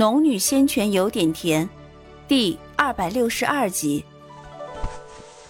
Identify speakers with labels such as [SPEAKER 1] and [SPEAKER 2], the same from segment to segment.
[SPEAKER 1] 农女仙泉有点甜，第二百六十二集。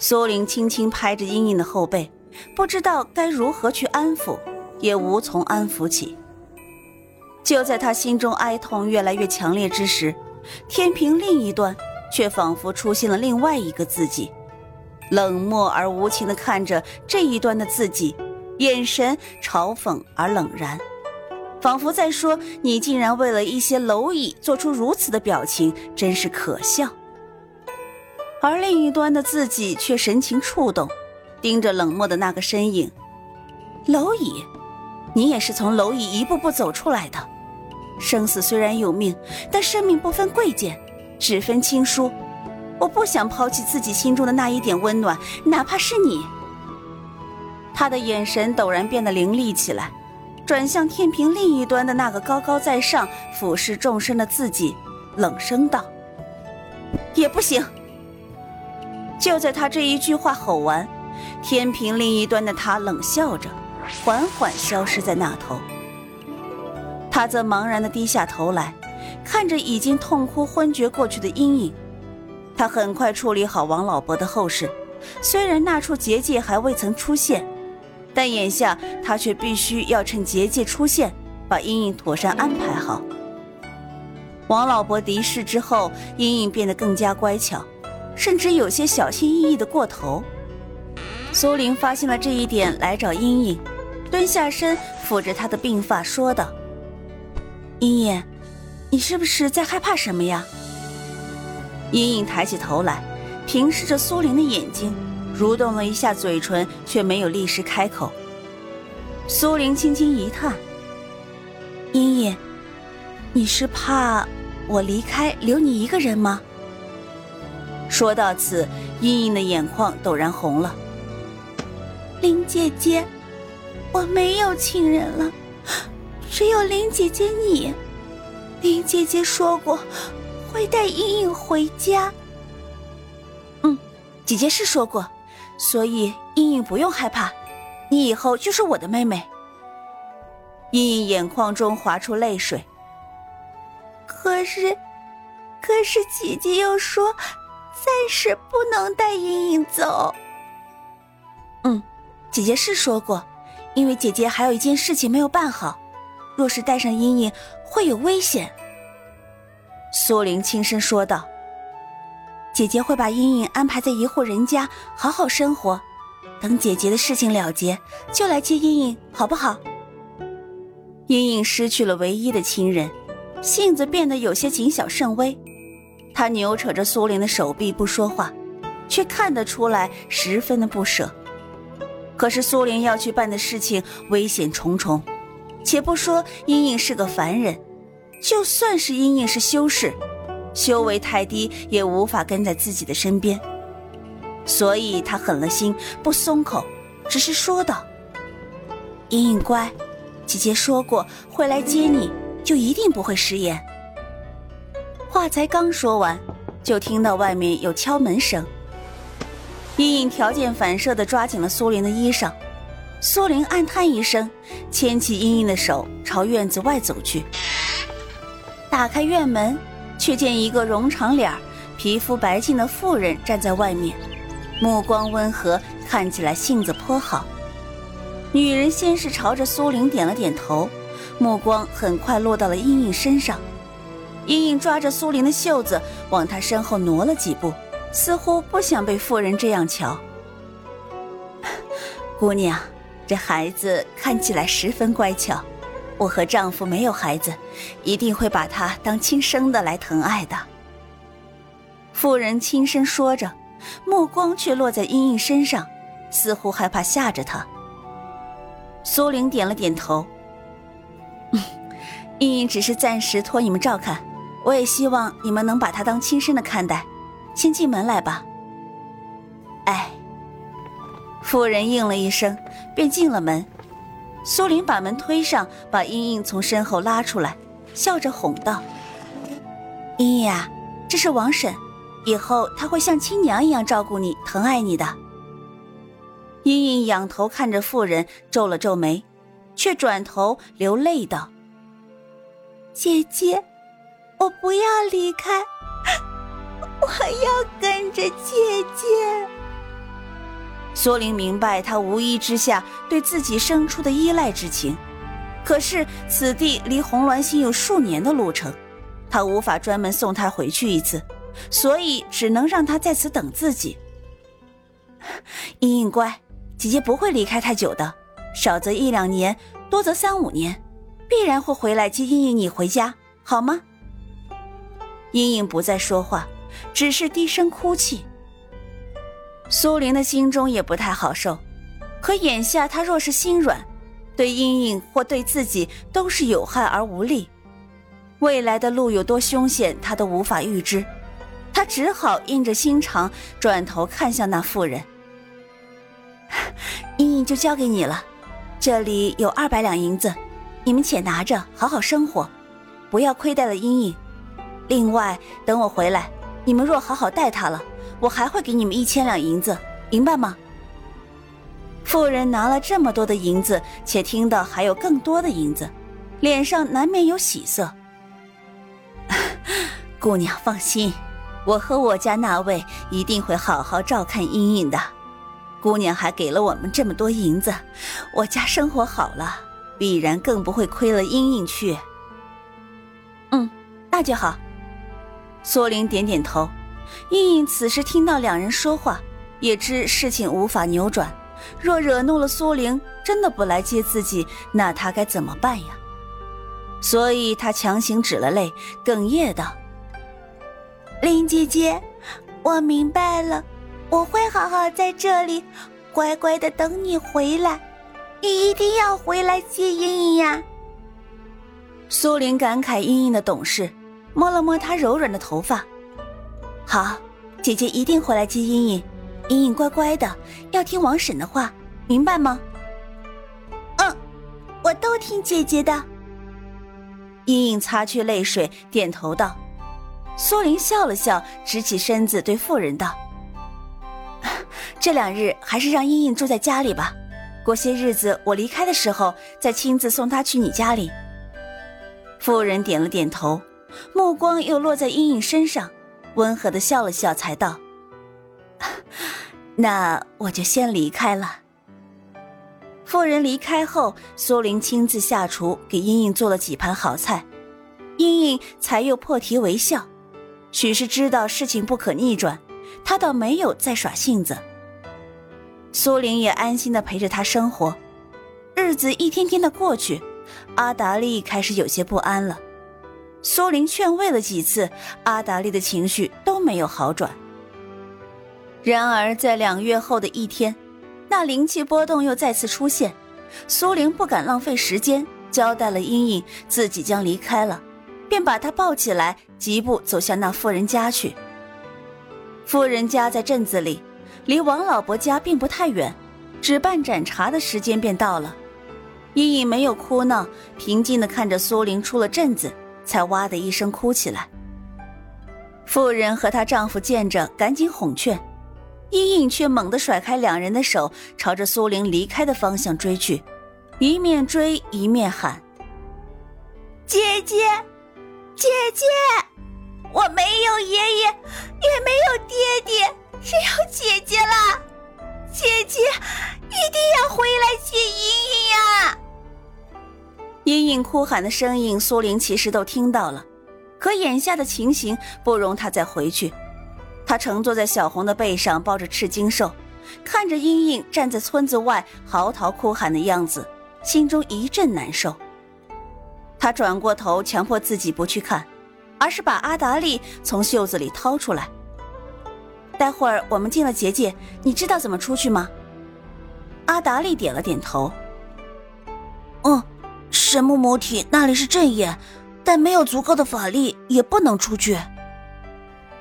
[SPEAKER 1] 苏玲轻轻拍着茵茵的后背，不知道该如何去安抚，也无从安抚起。就在她心中哀痛越来越强烈之时，天平另一端却仿佛出现了另外一个自己，冷漠而无情地看着这一端的自己，眼神嘲讽而冷然。仿佛在说：“你竟然为了一些蝼蚁做出如此的表情，真是可笑。”而另一端的自己却神情触动，盯着冷漠的那个身影。蝼蚁，你也是从蝼蚁一步步走出来的。生死虽然有命，但生命不分贵贱，只分亲疏。我不想抛弃自己心中的那一点温暖，哪怕是你。他的眼神陡然变得凌厉起来。转向天平另一端的那个高高在上、俯视众生的自己，冷声道：“也不行。”就在他这一句话吼完，天平另一端的他冷笑着，缓缓消失在那头。他则茫然的低下头来，看着已经痛哭昏厥过去的阴影。他很快处理好王老伯的后事，虽然那处结界还未曾出现。但眼下他却必须要趁结界出现，把茵茵妥善安排好。王老伯离世之后，茵茵变得更加乖巧，甚至有些小心翼翼的过头。苏玲发现了这一点，来找茵茵，蹲下身抚着她的鬓发，说道：“茵茵，你是不是在害怕什么呀？”茵茵抬起头来，平视着苏玲的眼睛。蠕动了一下嘴唇，却没有立时开口。苏玲轻轻一叹：“茵茵，你是怕我离开，留你一个人吗？”说到此，茵茵的眼眶陡然红了。
[SPEAKER 2] 林姐姐，我没有亲人了，只有林姐姐你。林姐姐说过，会带茵茵回家。
[SPEAKER 1] 嗯，姐姐是说过。所以，茵茵不用害怕，你以后就是我的妹妹。茵茵眼眶中滑出泪水。
[SPEAKER 2] 可是，可是姐姐又说，暂时不能带茵茵走。
[SPEAKER 1] 嗯，姐姐是说过，因为姐姐还有一件事情没有办好，若是带上茵茵，会有危险。苏玲轻声说道。姐姐会把茵茵安排在一户人家好好生活，等姐姐的事情了结，就来接茵茵，好不好？茵茵失去了唯一的亲人，性子变得有些谨小慎微。她扭扯着苏玲的手臂不说话，却看得出来十分的不舍。可是苏玲要去办的事情危险重重，且不说茵茵是个凡人，就算是茵茵是修士。修为太低，也无法跟在自己的身边，所以他狠了心，不松口，只是说道：“茵茵乖，姐姐说过会来接你，就一定不会食言。”话才刚说完，就听到外面有敲门声。茵茵条件反射地抓紧了苏玲的衣裳，苏玲暗叹一声，牵起茵茵的手，朝院子外走去。打开院门。却见一个容长脸、皮肤白净的妇人站在外面，目光温和，看起来性子颇好。女人先是朝着苏玲点了点头，目光很快落到了茵茵身上。茵茵抓着苏玲的袖子，往她身后挪了几步，似乎不想被妇人这样瞧。姑娘，这孩子看起来十分乖巧。我和丈夫没有孩子，一定会把她当亲生的来疼爱的。妇人轻声说着，目光却落在茵茵身上，似乎害怕吓着她。苏玲点了点头，茵茵只是暂时托你们照看，我也希望你们能把她当亲生的看待。先进门来吧。哎，妇人应了一声，便进了门。苏玲把门推上，把茵茵从身后拉出来，笑着哄道：“茵茵啊，这是王婶，以后他会像亲娘一样照顾你、疼爱你的。”茵茵仰头看着妇人，皱了皱眉，却转头流泪道：“
[SPEAKER 2] 姐姐，我不要离开，我要跟着姐姐。
[SPEAKER 1] 苏玲明白他无意之下对自己生出的依赖之情，可是此地离红鸾星有数年的路程，他无法专门送他回去一次，所以只能让他在此等自己。茵茵乖，姐姐不会离开太久的，少则一两年，多则三五年，必然会回来接茵茵你回家，好吗？茵茵不再说话，只是低声哭泣。苏玲的心中也不太好受，可眼下她若是心软，对茵茵或对自己都是有害而无利。未来的路有多凶险，她都无法预知。他只好硬着心肠，转头看向那妇人：“茵茵就交给你了，这里有二百两银子，你们且拿着，好好生活，不要亏待了茵茵。另外，等我回来，你们若好好待她了。”我还会给你们一千两银子，明白吗？妇人拿了这么多的银子，且听到还有更多的银子，脸上难免有喜色。姑娘放心，我和我家那位一定会好好照看茵茵的。姑娘还给了我们这么多银子，我家生活好了，必然更不会亏了茵茵去。嗯，那就好。苏玲点点头。茵茵此时听到两人说话，也知事情无法扭转。若惹怒了苏玲，真的不来接自己，那她该怎么办呀？所以她强行止了泪，哽咽道：“
[SPEAKER 2] 林姐姐，我明白了，我会好好在这里，乖乖的等你回来。你一定要回来接茵茵呀！”
[SPEAKER 1] 苏玲感慨茵茵的懂事，摸了摸她柔软的头发。好，姐姐一定回来接茵茵，茵茵乖乖的，要听王婶的话，明白吗？
[SPEAKER 2] 嗯，我都听姐姐的。
[SPEAKER 1] 茵茵擦去泪水，点头道。苏玲笑了笑，直起身子对妇人道：“ 这两日还是让茵茵住在家里吧，过些日子我离开的时候，再亲自送她去你家里。”妇人点了点头，目光又落在茵茵身上。温和的笑了笑，才道：“ 那我就先离开了。”妇人离开后，苏玲亲自下厨给茵茵做了几盘好菜，茵茵才又破涕为笑。许是知道事情不可逆转，他倒没有再耍性子。苏玲也安心的陪着他生活，日子一天天的过去，阿达利开始有些不安了。苏玲劝慰了几次，阿达利的情绪都没有好转。然而，在两月后的一天，那灵气波动又再次出现。苏玲不敢浪费时间，交代了茵茵自己将离开了，便把她抱起来，疾步走向那妇人家去。妇人家在镇子里，离王老伯家并不太远，只半盏茶的时间便到了。茵茵没有哭闹，平静地看着苏玲出了镇子。才哇的一声哭起来。妇人和她丈夫见着，赶紧哄劝，茵茵却猛地甩开两人的手，朝着苏玲离开的方向追去，一面追一面喊：“
[SPEAKER 2] 姐姐，姐姐，我没有爷爷，也没有爹爹，只有姐姐了。姐姐一定要回来接茵茵呀！”
[SPEAKER 1] 茵茵哭喊的声音，苏玲其实都听到了，可眼下的情形不容她再回去。她乘坐在小红的背上，抱着赤金兽，看着茵茵站在村子外嚎啕哭喊的样子，心中一阵难受。他转过头，强迫自己不去看，而是把阿达利从袖子里掏出来。待会儿我们进了结界，你知道怎么出去吗？阿达利点了点头。
[SPEAKER 2] 嗯。神木母体那里是阵眼，但没有足够的法力，也不能出去。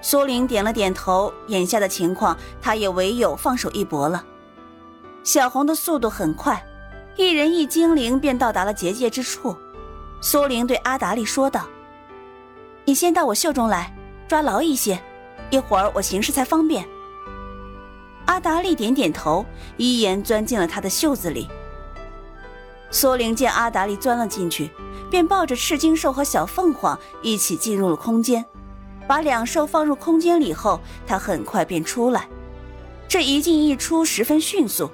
[SPEAKER 1] 苏玲点了点头，眼下的情况，她也唯有放手一搏了。小红的速度很快，一人一精灵便到达了结界之处。苏玲对阿达利说道：“你先到我袖中来，抓牢一些，一会儿我行事才方便。”阿达利点点头，一言钻进了他的袖子里。苏玲见阿达利钻了进去，便抱着赤金兽和小凤凰一起进入了空间。把两兽放入空间里后，他很快便出来。这一进一出十分迅速，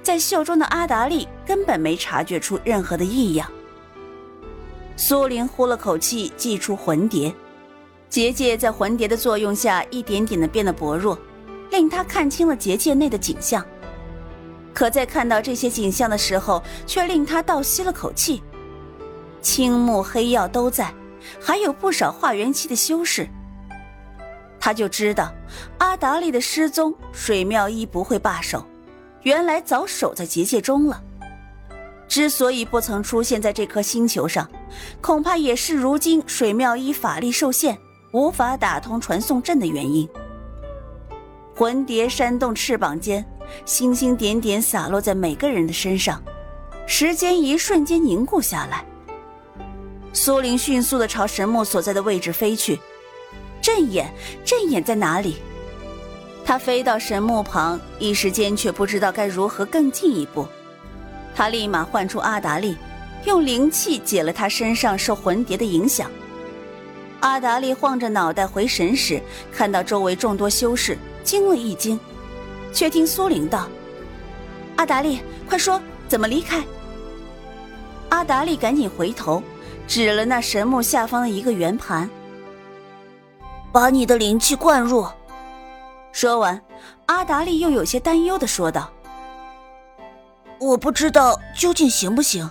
[SPEAKER 1] 在袖中的阿达利根本没察觉出任何的异样。苏玲呼了口气，祭出魂蝶，结界在魂蝶的作用下一点点的变得薄弱，令他看清了结界内的景象。可在看到这些景象的时候，却令他倒吸了口气。青木黑曜都在，还有不少化元期的修士。他就知道阿达利的失踪，水妙一不会罢手，原来早守在结界中了。之所以不曾出现在这颗星球上，恐怕也是如今水妙一法力受限，无法打通传送阵的原因。魂蝶扇动翅膀间，星星点点洒落在每个人的身上，时间一瞬间凝固下来。苏玲迅速的朝神木所在的位置飞去。阵眼，阵眼在哪里？他飞到神木旁，一时间却不知道该如何更进一步。他立马唤出阿达利，用灵气解了他身上受魂蝶的影响。阿达利晃着脑袋回神时，看到周围众多修士，惊了一惊，却听苏玲道：“阿达利，快说怎么离开。”阿达利赶紧回头，指了那神木下方的一个圆盘。
[SPEAKER 2] 把你的灵气灌入。
[SPEAKER 1] 说完，阿达利又有些担忧的说道：“
[SPEAKER 2] 我不知道究竟行不行。”